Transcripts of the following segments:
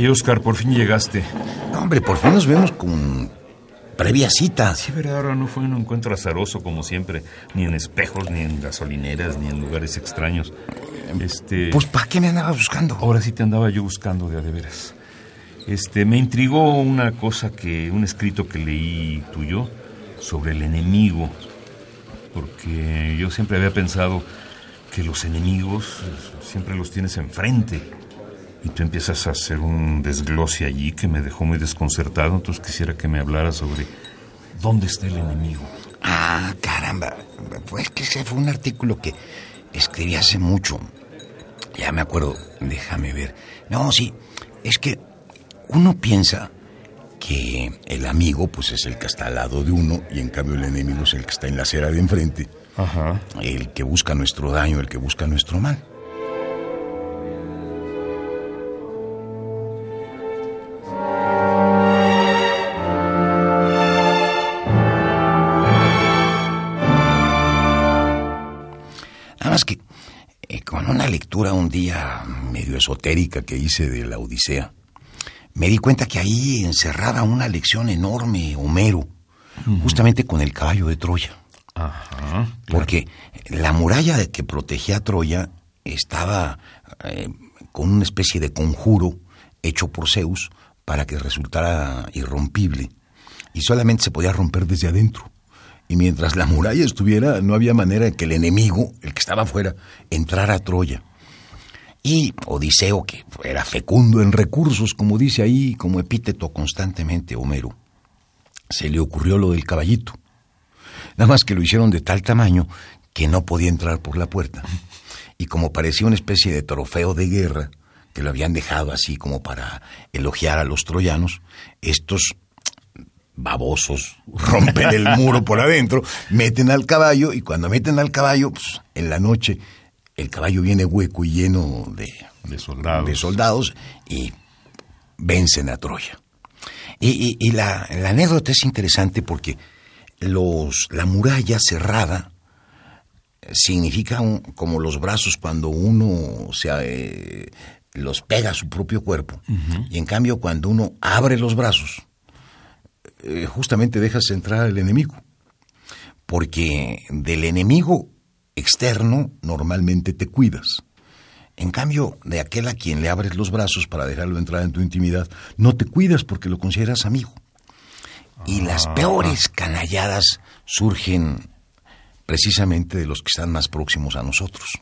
Ay, Oscar, por fin llegaste. No, hombre, por fin nos vemos con previa cita. Sí, verdad, ahora no fue un encuentro azaroso como siempre, ni en espejos, ni en gasolineras, ni en lugares extraños. Este. Pues, ¿para qué me andaba buscando? Ahora sí te andaba yo buscando de a de veras. Este, me intrigó una cosa que, un escrito que leí tuyo sobre el enemigo. Porque yo siempre había pensado que los enemigos eh, siempre los tienes enfrente. Y tú empiezas a hacer un desglose allí que me dejó muy desconcertado. Entonces quisiera que me hablara sobre dónde está el enemigo. Ah, caramba. Pues que ese fue un artículo que escribí hace mucho. Ya me acuerdo. Déjame ver. No, sí. Es que uno piensa que el amigo pues es el que está al lado de uno y en cambio el enemigo es el que está en la acera de enfrente. Ajá. El que busca nuestro daño, el que busca nuestro mal. Lectura un día medio esotérica que hice de la Odisea, me di cuenta que ahí encerraba una lección enorme Homero, justamente con el caballo de Troya. Ajá. Porque la muralla que protegía a Troya estaba eh, con una especie de conjuro hecho por Zeus para que resultara irrompible y solamente se podía romper desde adentro. Y mientras la muralla estuviera, no había manera de que el enemigo, el que estaba afuera, entrara a Troya. Y Odiseo, que era fecundo en recursos, como dice ahí, como epíteto constantemente Homero, se le ocurrió lo del caballito. Nada más que lo hicieron de tal tamaño que no podía entrar por la puerta. Y como parecía una especie de trofeo de guerra, que lo habían dejado así como para elogiar a los troyanos, estos babosos rompen el muro por adentro, meten al caballo y cuando meten al caballo, pues, en la noche el caballo viene hueco y lleno de, De soldados. de soldados y vencen a Troya. Y, y- y la, la anécdota es interesante porque los, la muralla cerrada significa un- como los brazos cuando uno se, eh, los pega a su propio cuerpo. Y en cambio cuando uno abre los brazos, eh, justamente dejas entrar al enemigo. Porque del enemigo externo normalmente te cuidas. En cambio, de aquel a quien le abres los brazos para dejarlo entrar en tu intimidad, no te cuidas porque lo consideras amigo. Y las peores canalladas surgen precisamente de los que están más próximos a nosotros.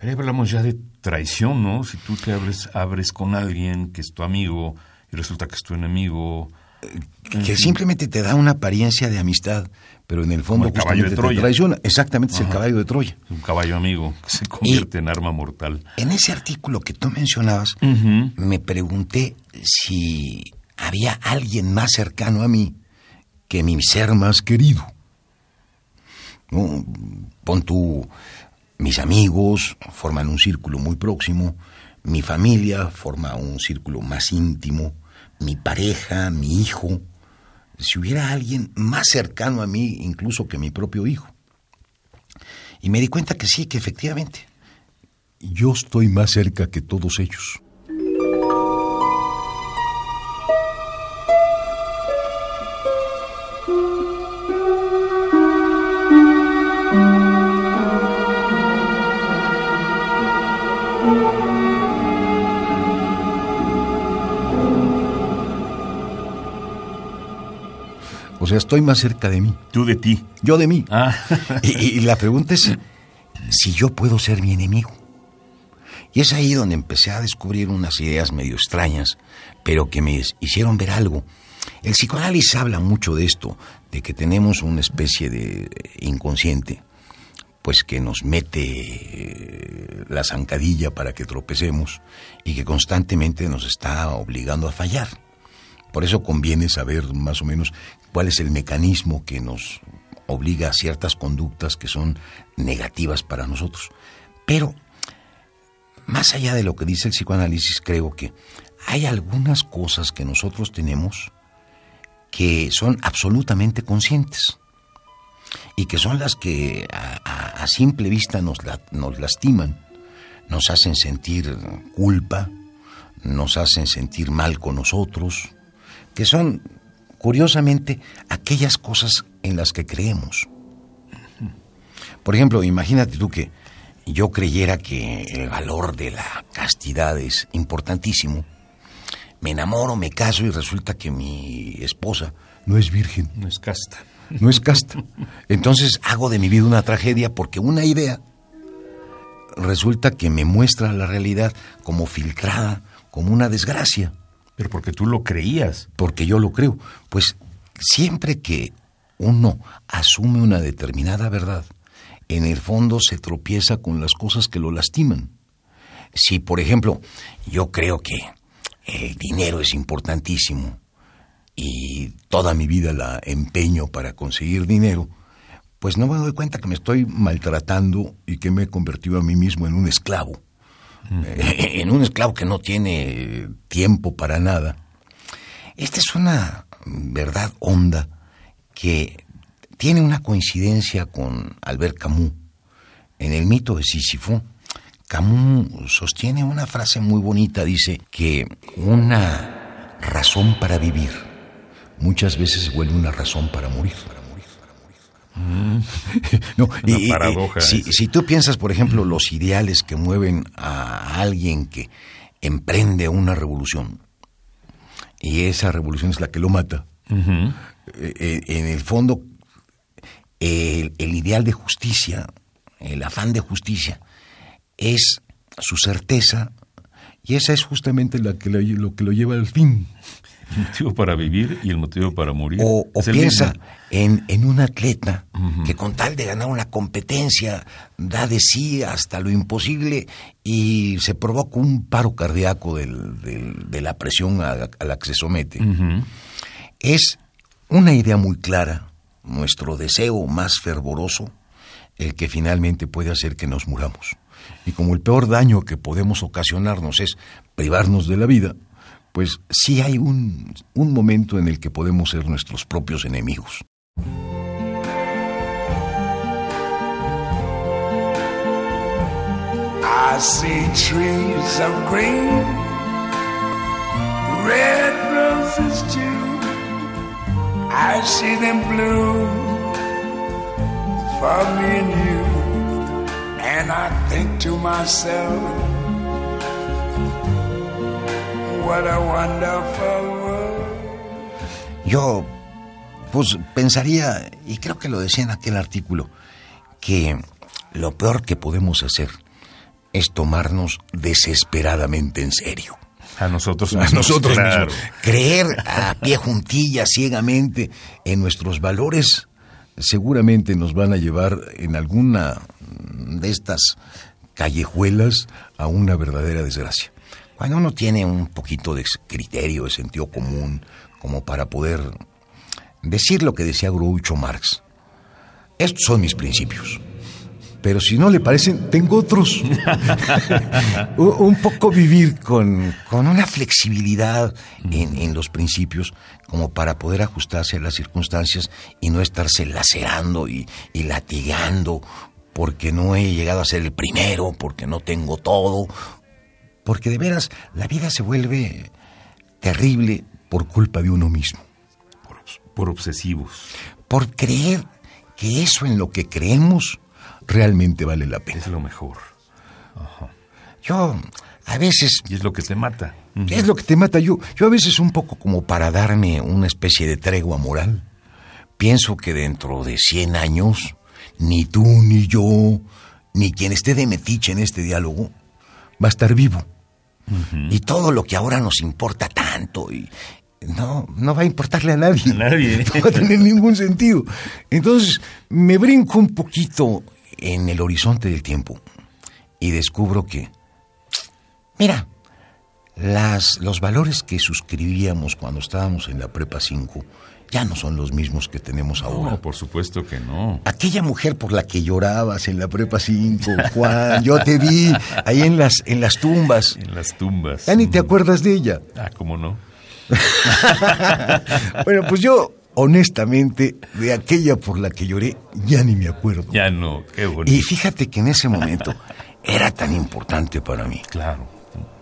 Ahí hablamos ya de traición, ¿no? Si tú te abres, abres con alguien que es tu amigo y resulta que es tu enemigo. Que simplemente te da una apariencia de amistad, pero en el fondo el caballo de te Troya. traiciona. Exactamente, es el caballo de Troya. Un caballo amigo que se convierte en arma mortal. En ese artículo que tú mencionabas, me pregunté si había alguien más cercano a mí que mi ser más querido. ¿No? Pon tú, mis amigos forman un círculo muy próximo, mi familia forma un círculo más íntimo, mi pareja, mi hijo. Si hubiera alguien más cercano a mí incluso que mi propio hijo. Y me di cuenta que sí, que efectivamente, yo estoy más cerca que todos ellos. Estoy más cerca de mí. Tú de ti. Yo de mí. Ah. Y, y la pregunta es si yo puedo ser mi enemigo. Y es ahí donde empecé a descubrir unas ideas medio extrañas, pero que me hicieron ver algo. El psicoanálisis habla mucho de esto, de que tenemos una especie de inconsciente, pues que nos mete eh, la zancadilla para que tropecemos y que constantemente nos está obligando a fallar. Por eso conviene saber más o menos cuál es el mecanismo que nos obliga a ciertas conductas que son negativas para nosotros. Pero, más allá de lo que dice el psicoanálisis, creo que hay algunas cosas que nosotros tenemos que son absolutamente conscientes y que son las que a, simple vista nos, nos lastiman, nos hacen sentir culpa, nos hacen sentir mal con nosotros, que son, curiosamente, aquellas cosas en las que creemos. Por ejemplo, imagínate tú que yo creyera que el valor de la castidad es importantísimo. Me enamoro, me caso y resulta que mi esposa no es virgen. No es casta. No es casta. Entonces hago de mi vida una tragedia porque una idea resulta que me muestra la realidad como filtrada, como una desgracia. Pero porque tú lo creías. Porque yo lo creo. Pues siempre que uno asume una determinada verdad, en el fondo se tropieza con las cosas que lo lastiman. Si, por ejemplo, yo creo que el dinero es importantísimo y toda mi vida la empeño para conseguir dinero, pues no me doy cuenta que me estoy maltratando y que me he convertido a mí mismo en un esclavo. En un esclavo que no tiene tiempo para nada. Esta es una verdad honda que tiene una coincidencia con Albert Camus. En el mito de Sísifo, Camus sostiene una frase muy bonita, dice que una razón para vivir muchas veces se vuelve una razón para morir. Mm. no, paradoja si, si, tú piensas, por ejemplo, los ideales que mueven a alguien que emprende una revolución y esa revolución es la que lo mata, eh, eh, en el fondo el, ideal de justicia, el afán de justicia, es su certeza y esa es justamente la que lo que lo lleva al fin. El motivo para vivir y el motivo para morir. O, piensa en, en, un atleta que con tal de ganar una competencia da de sí hasta lo imposible y se provoca un paro cardíaco de la presión a, la que se somete. Es una idea muy clara, nuestro deseo más fervoroso, el que finalmente puede hacer que nos muramos. Y como el peor daño que podemos ocasionarnos es privarnos de la vida, pues sí hay un, momento en el que podemos ser nuestros propios enemigos. I see trees of green, red roses too. I see them blue for me and you. And I think to myself, Yo, pues pensaría, y creo que lo decía en aquel artículo, que lo peor que podemos hacer es tomarnos desesperadamente en serio. A nosotros mismos. A nosotros mismos. Creer a pie juntilla ciegamente en nuestros valores seguramente nos van a llevar en alguna de estas callejuelas a una verdadera desgracia. Cuando uno tiene un poquito de criterio, de sentido común, como para poder decir lo que decía Groucho Marx, estos son mis principios. Pero si no le parecen, tengo otros. un poco vivir con, una flexibilidad en, los principios como para poder ajustarse a las circunstancias y no estarse lacerando y, y latigando porque no he llegado a ser el primero, porque no tengo todo, porque de veras la vida se vuelve terrible por culpa de uno mismo. Por, obsesivos. Por creer que eso en lo que creemos realmente vale la pena. Es lo mejor. Yo a veces... Y es lo que te mata. Es lo que te mata. Yo, yo a veces un poco como para darme una especie de tregua moral. Pienso que dentro de 100 años, ni tú, ni yo, ni quien esté de metiche en este diálogo, va a estar vivo. Y todo lo que ahora nos importa tanto y no, no va a importarle a nadie. nadie. No va a tener ningún sentido. Entonces, me brinco un poquito en el horizonte del tiempo y descubro que, mira, las, los valores que suscribíamos cuando estábamos en la prepa 5 ya no son los mismos que tenemos ahora. No, por supuesto que no. Aquella mujer por la que llorabas en la prepa 5, Juan, yo te vi ahí en las, en las tumbas. En las tumbas. Ya ni te acuerdas de ella. Ah, ¿cómo no? bueno, pues yo, honestamente, de aquella por la que lloré, ya ni me acuerdo. Ya no, qué bonito. Y fíjate que en ese momento era tan importante para mí. Claro,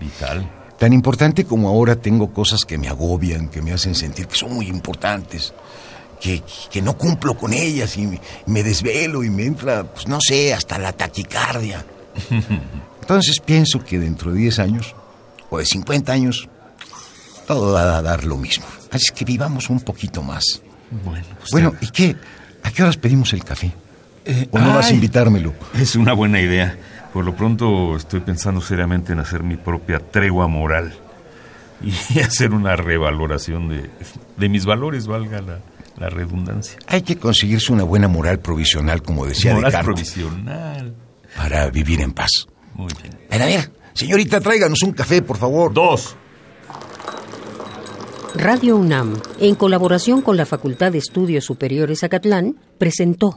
vital. Tan importante como ahora tengo cosas que me agobian, que me hacen sentir que son muy importantes, que, que no cumplo con ellas y me, me desvelo y me entra, pues no sé, hasta la taquicardia. Entonces pienso que dentro de 10 años o de 50 años todo va a dar lo mismo. Así que vivamos un poquito más. Bueno, pues Bueno, ¿y qué? ¿A qué horas pedimos el café? Eh, ¿O no vas a invitármelo? Es una buena idea. Por lo pronto estoy pensando seriamente en hacer mi propia tregua moral y hacer una revaloración de, de mis valores, valga la, la redundancia. Hay que conseguirse una buena moral provisional, como decía Moral Descartes, provisional. para vivir en paz. Muy bien. Pero a ver, señorita, tráiganos un café, por favor. Dos. Radio UNAM, en colaboración con la Facultad de Estudios Superiores Acatlán, presentó